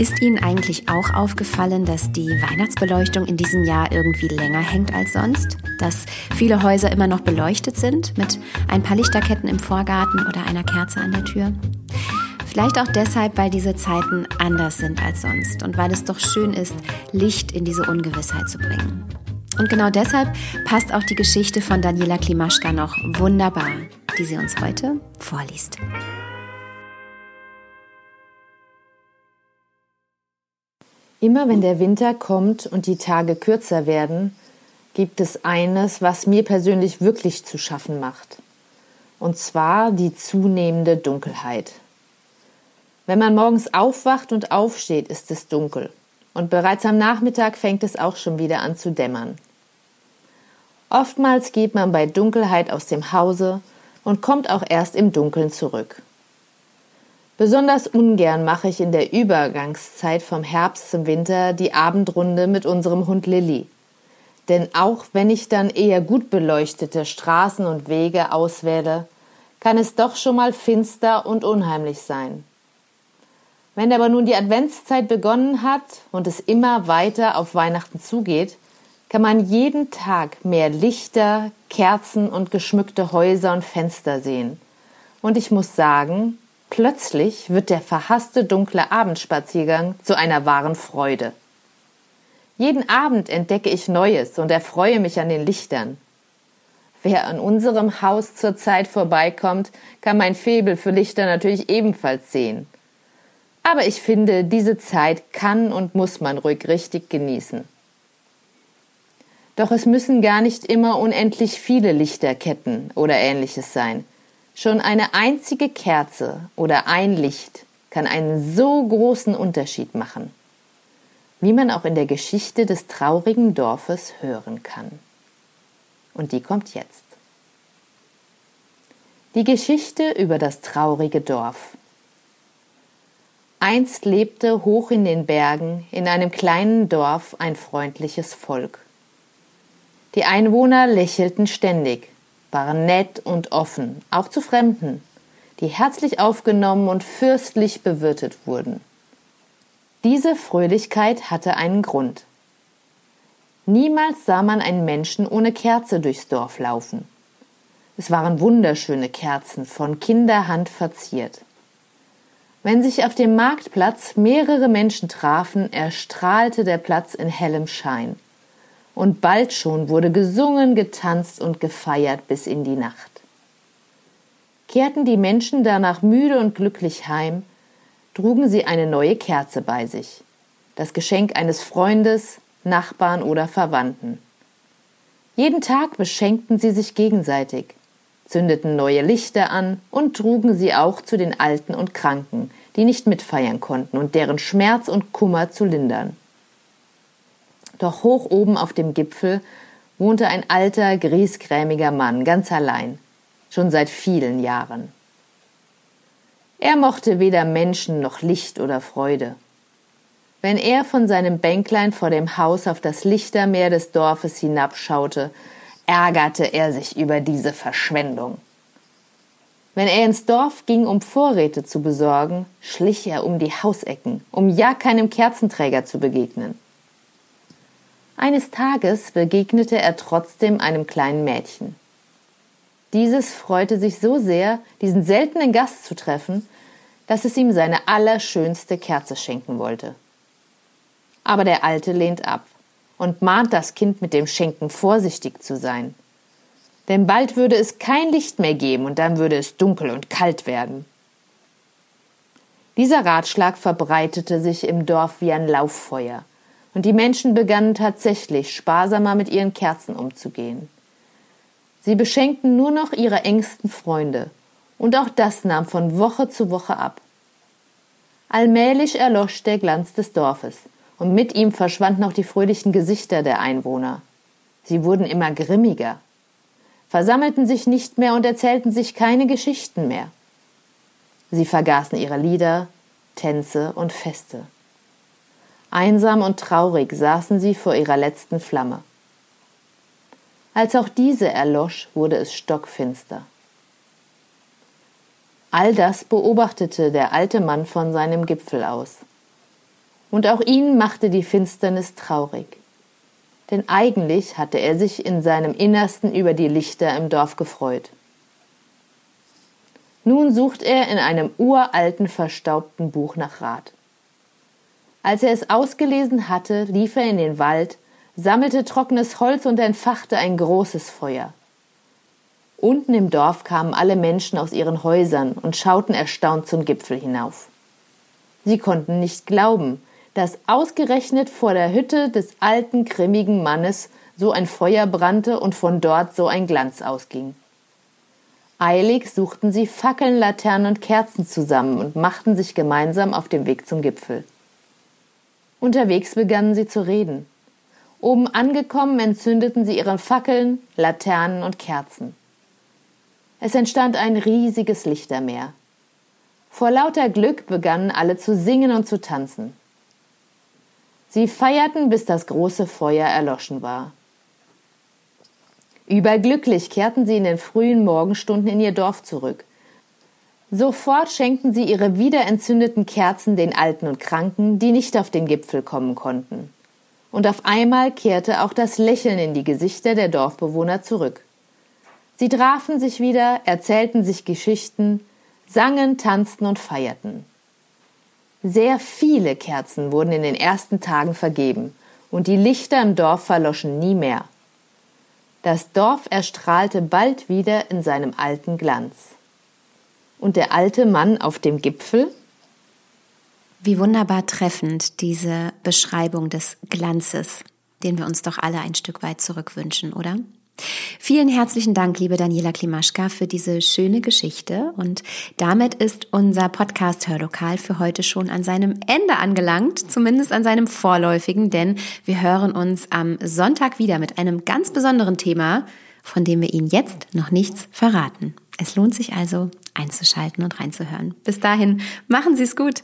Ist Ihnen eigentlich auch aufgefallen, dass die Weihnachtsbeleuchtung in diesem Jahr irgendwie länger hängt als sonst? Dass viele Häuser immer noch beleuchtet sind mit ein paar Lichterketten im Vorgarten oder einer Kerze an der Tür? Vielleicht auch deshalb, weil diese Zeiten anders sind als sonst und weil es doch schön ist, Licht in diese Ungewissheit zu bringen. Und genau deshalb passt auch die Geschichte von Daniela Klimaschka noch wunderbar, die sie uns heute vorliest. Immer wenn der Winter kommt und die Tage kürzer werden, gibt es eines, was mir persönlich wirklich zu schaffen macht. Und zwar die zunehmende Dunkelheit. Wenn man morgens aufwacht und aufsteht, ist es dunkel. Und bereits am Nachmittag fängt es auch schon wieder an zu dämmern. Oftmals geht man bei Dunkelheit aus dem Hause und kommt auch erst im Dunkeln zurück. Besonders ungern mache ich in der Übergangszeit vom Herbst zum Winter die Abendrunde mit unserem Hund Lilly. Denn auch wenn ich dann eher gut beleuchtete Straßen und Wege auswähle, kann es doch schon mal finster und unheimlich sein. Wenn aber nun die Adventszeit begonnen hat und es immer weiter auf Weihnachten zugeht, kann man jeden Tag mehr Lichter, Kerzen und geschmückte Häuser und Fenster sehen. Und ich muss sagen, Plötzlich wird der verhasste dunkle Abendspaziergang zu einer wahren Freude. Jeden Abend entdecke ich Neues und erfreue mich an den Lichtern. Wer an unserem Haus zur Zeit vorbeikommt, kann mein Febel für Lichter natürlich ebenfalls sehen. Aber ich finde, diese Zeit kann und muss man ruhig richtig genießen. Doch es müssen gar nicht immer unendlich viele Lichterketten oder ähnliches sein. Schon eine einzige Kerze oder ein Licht kann einen so großen Unterschied machen, wie man auch in der Geschichte des traurigen Dorfes hören kann. Und die kommt jetzt. Die Geschichte über das traurige Dorf. Einst lebte hoch in den Bergen in einem kleinen Dorf ein freundliches Volk. Die Einwohner lächelten ständig, waren nett und offen, auch zu Fremden, die herzlich aufgenommen und fürstlich bewirtet wurden. Diese Fröhlichkeit hatte einen Grund. Niemals sah man einen Menschen ohne Kerze durchs Dorf laufen. Es waren wunderschöne Kerzen, von Kinderhand verziert. Wenn sich auf dem Marktplatz mehrere Menschen trafen, erstrahlte der Platz in hellem Schein und bald schon wurde gesungen, getanzt und gefeiert bis in die Nacht. Kehrten die Menschen danach müde und glücklich heim, trugen sie eine neue Kerze bei sich, das Geschenk eines Freundes, Nachbarn oder Verwandten. Jeden Tag beschenkten sie sich gegenseitig, zündeten neue Lichter an und trugen sie auch zu den Alten und Kranken, die nicht mitfeiern konnten und deren Schmerz und Kummer zu lindern. Doch hoch oben auf dem Gipfel wohnte ein alter, griesgrämiger Mann, ganz allein, schon seit vielen Jahren. Er mochte weder Menschen noch Licht oder Freude. Wenn er von seinem Bänklein vor dem Haus auf das Lichtermeer des Dorfes hinabschaute, ärgerte er sich über diese Verschwendung. Wenn er ins Dorf ging, um Vorräte zu besorgen, schlich er um die Hausecken, um ja keinem Kerzenträger zu begegnen. Eines Tages begegnete er trotzdem einem kleinen Mädchen. Dieses freute sich so sehr, diesen seltenen Gast zu treffen, dass es ihm seine allerschönste Kerze schenken wollte. Aber der Alte lehnt ab und mahnt das Kind mit dem Schenken vorsichtig zu sein. Denn bald würde es kein Licht mehr geben und dann würde es dunkel und kalt werden. Dieser Ratschlag verbreitete sich im Dorf wie ein Lauffeuer und die Menschen begannen tatsächlich sparsamer mit ihren Kerzen umzugehen. Sie beschenkten nur noch ihre engsten Freunde, und auch das nahm von Woche zu Woche ab. Allmählich erlosch der Glanz des Dorfes, und mit ihm verschwanden auch die fröhlichen Gesichter der Einwohner. Sie wurden immer grimmiger. versammelten sich nicht mehr und erzählten sich keine Geschichten mehr. Sie vergaßen ihre Lieder, Tänze und Feste. Einsam und traurig saßen sie vor ihrer letzten Flamme. Als auch diese erlosch, wurde es stockfinster. All das beobachtete der alte Mann von seinem Gipfel aus. Und auch ihn machte die Finsternis traurig. Denn eigentlich hatte er sich in seinem Innersten über die Lichter im Dorf gefreut. Nun sucht er in einem uralten, verstaubten Buch nach Rat. Als er es ausgelesen hatte, lief er in den Wald, sammelte trockenes Holz und entfachte ein großes Feuer. Unten im Dorf kamen alle Menschen aus ihren Häusern und schauten erstaunt zum Gipfel hinauf. Sie konnten nicht glauben, dass ausgerechnet vor der Hütte des alten, grimmigen Mannes so ein Feuer brannte und von dort so ein Glanz ausging. Eilig suchten sie Fackeln, Laternen und Kerzen zusammen und machten sich gemeinsam auf dem Weg zum Gipfel. Unterwegs begannen sie zu reden. Oben angekommen entzündeten sie ihre Fackeln, Laternen und Kerzen. Es entstand ein riesiges Lichtermeer. Vor lauter Glück begannen alle zu singen und zu tanzen. Sie feierten, bis das große Feuer erloschen war. Überglücklich kehrten sie in den frühen Morgenstunden in ihr Dorf zurück. Sofort schenkten sie ihre wiederentzündeten Kerzen den Alten und Kranken, die nicht auf den Gipfel kommen konnten. Und auf einmal kehrte auch das Lächeln in die Gesichter der Dorfbewohner zurück. Sie trafen sich wieder, erzählten sich Geschichten, sangen, tanzten und feierten. Sehr viele Kerzen wurden in den ersten Tagen vergeben, und die Lichter im Dorf verloschen nie mehr. Das Dorf erstrahlte bald wieder in seinem alten Glanz. Und der alte Mann auf dem Gipfel? Wie wunderbar treffend diese Beschreibung des Glanzes, den wir uns doch alle ein Stück weit zurückwünschen, oder? Vielen herzlichen Dank, liebe Daniela Klimaschka, für diese schöne Geschichte. Und damit ist unser Podcast Hörlokal für heute schon an seinem Ende angelangt, zumindest an seinem vorläufigen, denn wir hören uns am Sonntag wieder mit einem ganz besonderen Thema, von dem wir Ihnen jetzt noch nichts verraten. Es lohnt sich also einzuschalten und reinzuhören. Bis dahin, machen Sie es gut.